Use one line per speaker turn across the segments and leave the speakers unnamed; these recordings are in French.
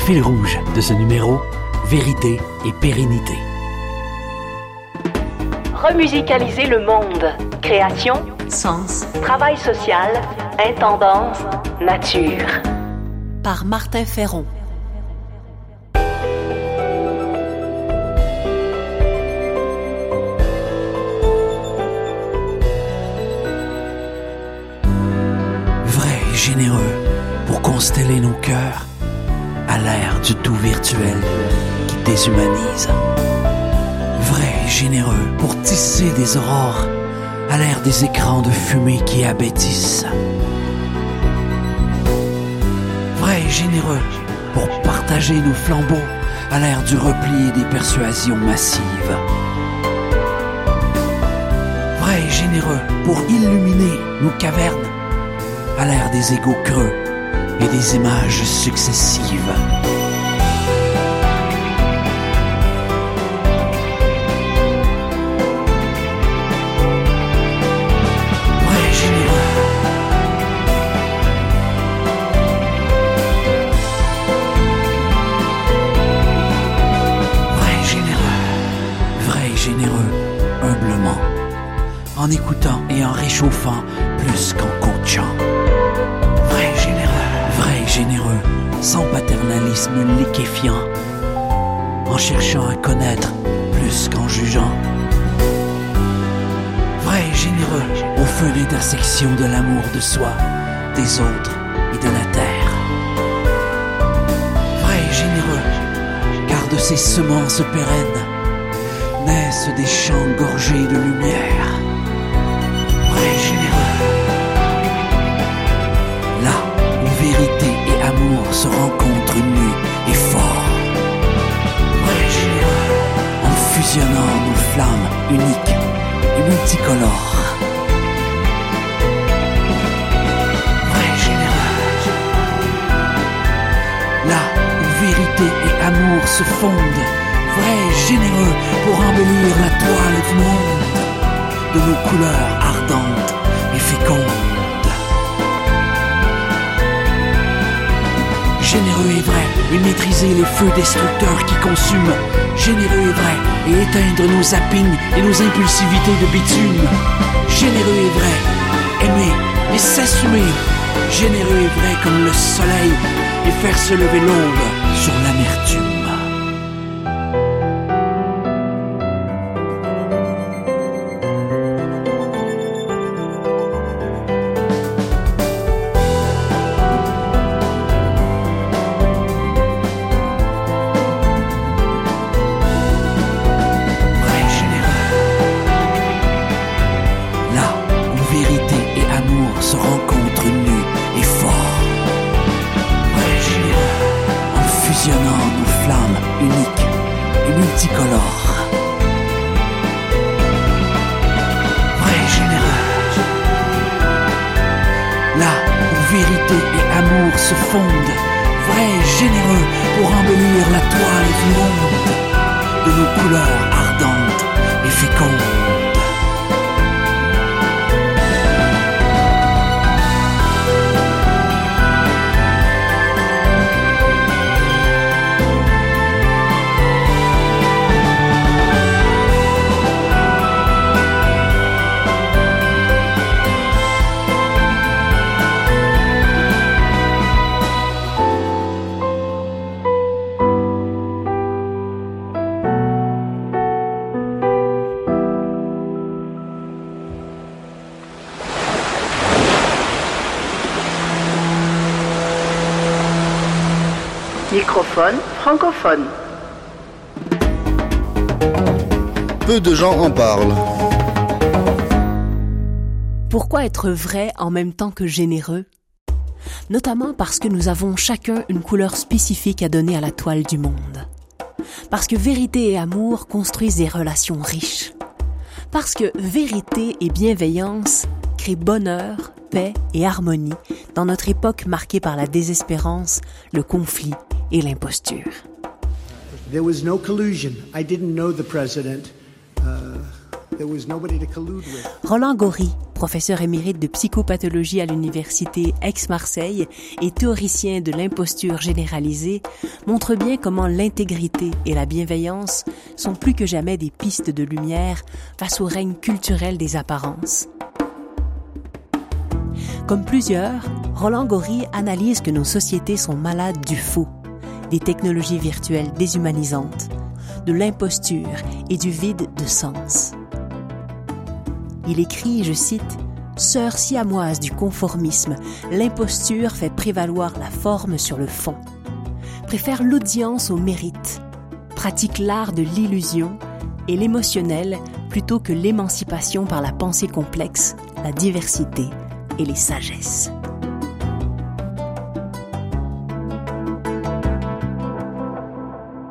Fil rouge de ce numéro, vérité et pérennité.
Remusicaliser le monde. Création,
Sens
travail social, intendance, nature.
par Martin Ferron.
Vrai et généreux pour consteller nos cœurs à l'ère du tout virtuel qui déshumanise. Vrai et généreux pour tisser des aurores à l'ère des écrans de fumée qui abêtissent. Vrai et généreux pour partager nos flambeaux à l'ère du repli et des persuasions massives. Vrai et généreux pour illuminer nos cavernes à l'ère des égaux creux et des images successives. Humblement. En écoutant et en réchauffant plus qu'en coachant. Sans paternalisme liquéfiant. En cherchant à connaître plus qu'en jugeant. Vrai et généreux, au feu d'intersection de l'amour de soi, des autres et de la terre. Vrai et généreux, car de ces semences pérennes naissent des champs se fondent. Vrai et généreux pour embellir la toile du monde de nos couleurs ardentes et fécondes. Généreux et vrai, et maîtriser les feux destructeurs qui consument. Généreux et vrai, et éteindre nos zappings et nos impulsivités de bitume. Généreux et vrai, aimer et s'assumer. Généreux et vrai comme le soleil, et faire se lever l'aube sur l'amertume. Nos flammes uniques et multicolores. Vrai généreux. Là où vérité et amour se fondent. Vrai généreux pour embellir la toile du monde de nos couleurs ardentes et fécondes.
Microphone francophone.
Peu de gens en parlent.
Pourquoi être vrai en même temps que généreux? Notamment parce que nous avons chacun une couleur spécifique à donner à la toile du monde. Parce que vérité et amour construisent des relations riches. Parce que vérité et bienveillance créent bonheur, paix et harmonie dans notre époque marquée par la désespérance, le conflit et l'imposture.
There was no collusion. I didn't know the president. There was nobody to collude with.
Roland Gori, professeur émérite de psychopathologie à l'université Aix-Marseille et théoricien de l'imposture généralisée, montre bien comment l'intégrité et la bienveillance sont plus que jamais des pistes de lumière face au règne culturel des apparences. Comme plusieurs, Roland Gori analyse que nos sociétés sont malades du faux, des technologies virtuelles déshumanisantes, de l'imposture et du vide de sens. Il écrit, je cite, Sœur siamoise du conformisme, l'imposture fait prévaloir la forme sur le fond, préfère l'audience au mérite, pratique l'art de l'illusion et l'émotionnel plutôt que l'émancipation par la pensée complexe, la diversité et les sagesses.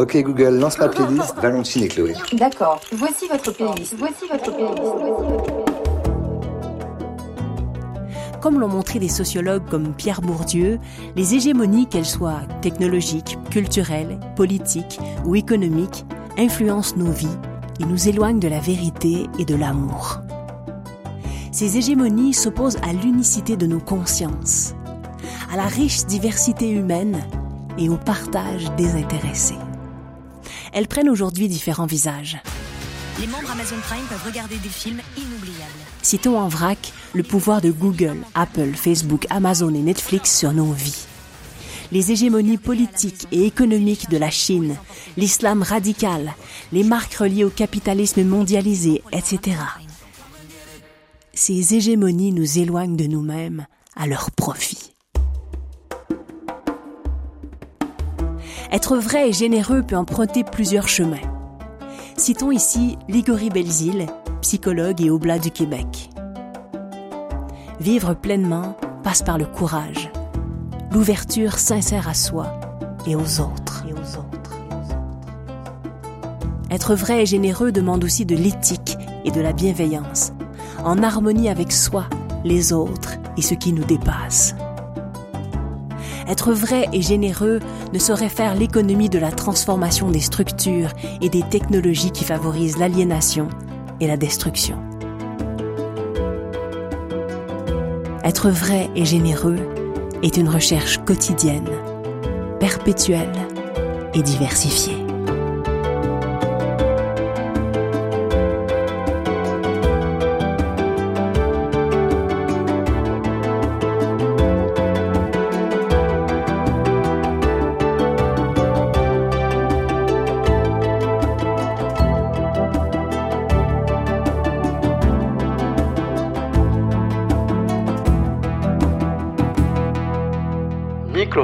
Ok Google, lance la playlist Valentine et Chloé.
D'accord. Voici votre playlist. Voici votre playlist. Voici votre playlist.
Comme l'ont montré des sociologues comme Pierre Bourdieu, les hégémonies, qu'elles soient technologiques, culturelles, politiques ou économiques, influencent nos vies et nous éloignent de la vérité et de l'amour. Ces hégémonies s'opposent à l'unicité de nos consciences, à la riche diversité humaine et au partage désintéressé. Elles prennent aujourd'hui différents visages.
Les membres Amazon Prime peuvent regarder des films inoubliables.
Citons en vrac le pouvoir de Google, Apple, Facebook, Amazon et Netflix sur nos vies. Les hégémonies politiques et économiques de la Chine, l'islam radical, les marques reliées au capitalisme mondialisé, etc. Ces hégémonies nous éloignent de nous-mêmes à leur profit. Être vrai et généreux peut emprunter plusieurs chemins. Citons ici Ligory Belzile, psychologue et oblat du Québec. Vivre pleinement passe par le courage, l'ouverture sincère à soi et aux autres. Être vrai et généreux demande aussi de l'éthique et de la bienveillance, en harmonie avec soi, les autres et ce qui nous dépasse. Être vrai et généreux ne saurait faire l'économie de la transformation des structures et des technologies qui favorisent l'aliénation et la destruction. Être vrai et généreux est une recherche quotidienne, perpétuelle et diversifiée.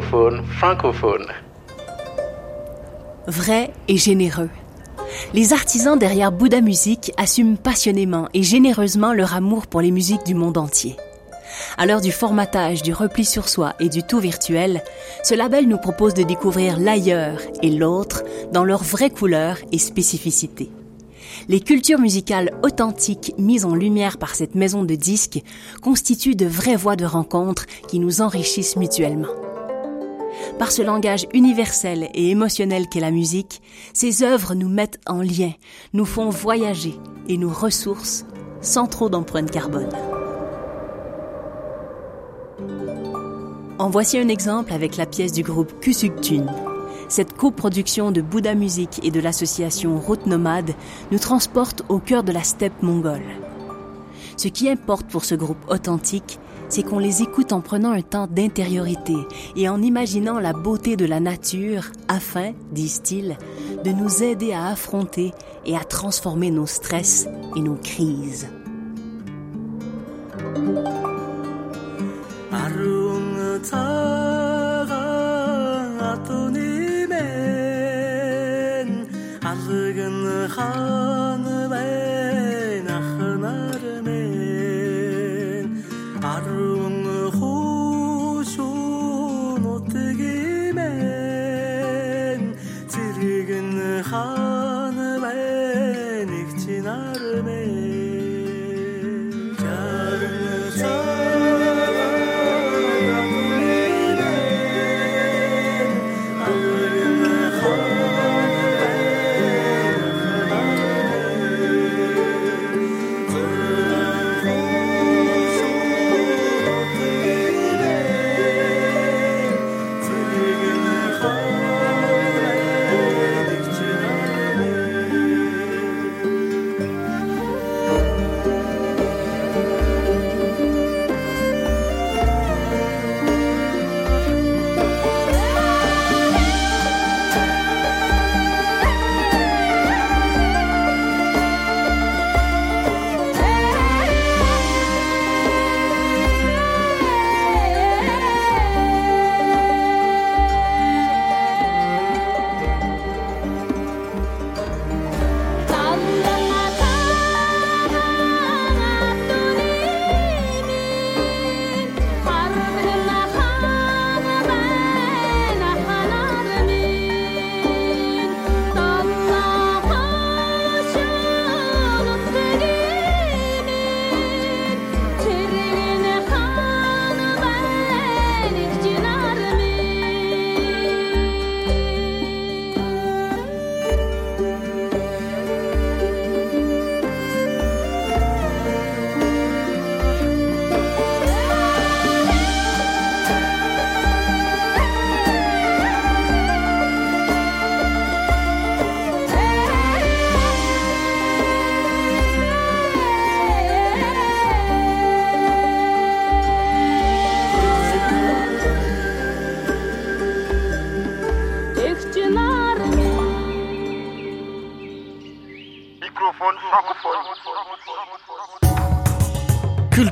Microphone francophone.
Vrai et généreux. Les artisans derrière Bouddha Musique assument passionnément et généreusement leur amour pour les musiques du monde entier. À l'heure du formatage, du repli sur soi et du tout virtuel, ce label nous propose de découvrir l'ailleurs et l'autre dans leurs vraies couleurs et spécificités. Les cultures musicales authentiques mises en lumière par cette maison de disques constituent de vraies voies de rencontre qui nous enrichissent mutuellement. Par ce langage universel et émotionnel qu'est la musique, ces œuvres nous mettent en lien, nous font voyager et nous ressourcent sans trop d'empreinte carbone. En voici un exemple avec la pièce du groupe Kusuktun. Cette coproduction de Bouddha Musique et de l'association Route Nomade nous transporte au cœur de la steppe mongole. Ce qui importe pour ce groupe authentique, c'est qu'on les écoute en prenant un temps d'intériorité et en imaginant la beauté de la nature afin, disent-ils, de nous aider à affronter et à transformer nos stress et nos crises.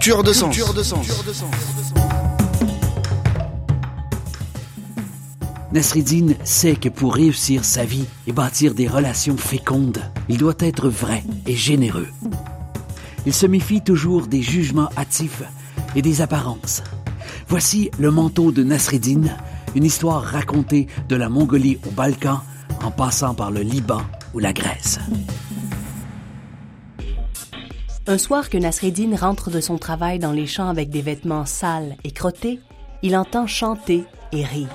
Culture de sens.
Nasreddin sait que pour réussir sa vie et bâtir des relations fécondes, il doit être vrai et généreux. Il se méfie toujours des jugements hâtifs et des apparences. Voici le manteau de Nasreddin, une histoire racontée de la Mongolie au Balkan en passant par le Liban ou la Grèce.
Un soir que Nasreddin rentre de son travail dans les champs avec des vêtements sales et crottés, il entend chanter et rire.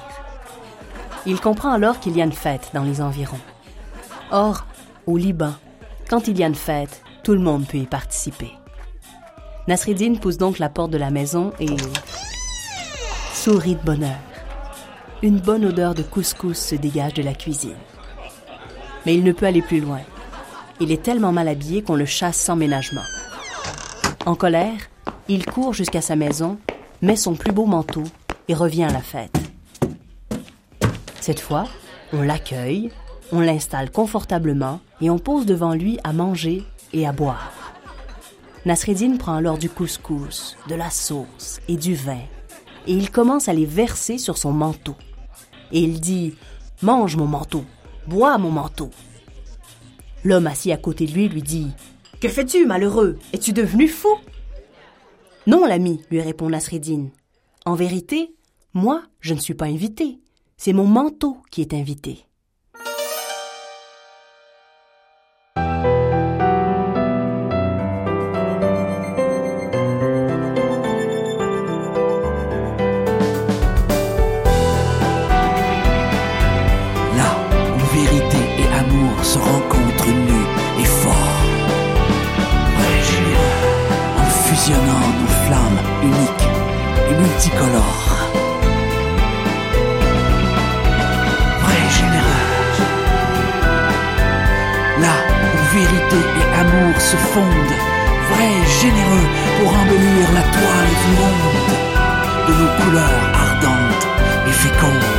Il comprend alors qu'il y a une fête dans les environs. Or, au Liban, quand il y a une fête, tout le monde peut y participer. Nasreddin pousse donc la porte de la maison et sourit de bonheur. Une bonne odeur de couscous se dégage de la cuisine. Mais il ne peut aller plus loin. Il est tellement mal habillé qu'on le chasse sans ménagement. En colère, il court jusqu'à sa maison, met son plus beau manteau et revient à la fête. Cette fois, on l'accueille, on l'installe confortablement et on pose devant lui à manger et à boire. Nasreddin prend alors du couscous, de la sauce et du vin, et il commence à les verser sur son manteau. Et il dit Mange mon manteau, bois mon manteau. L'homme assis à côté de lui lui dit Que fais-tu, malheureux? Es-tu devenu fou? Non, l'ami, lui répond Nasreddin. En vérité, moi, je ne suis pas invité. C'est mon manteau qui est invité.
Et multicolores. Vrai généreux. Là où vérité et amour se fondent. Vrai généreux pour embellir la toile du monde. De nos couleurs ardentes et fécondes.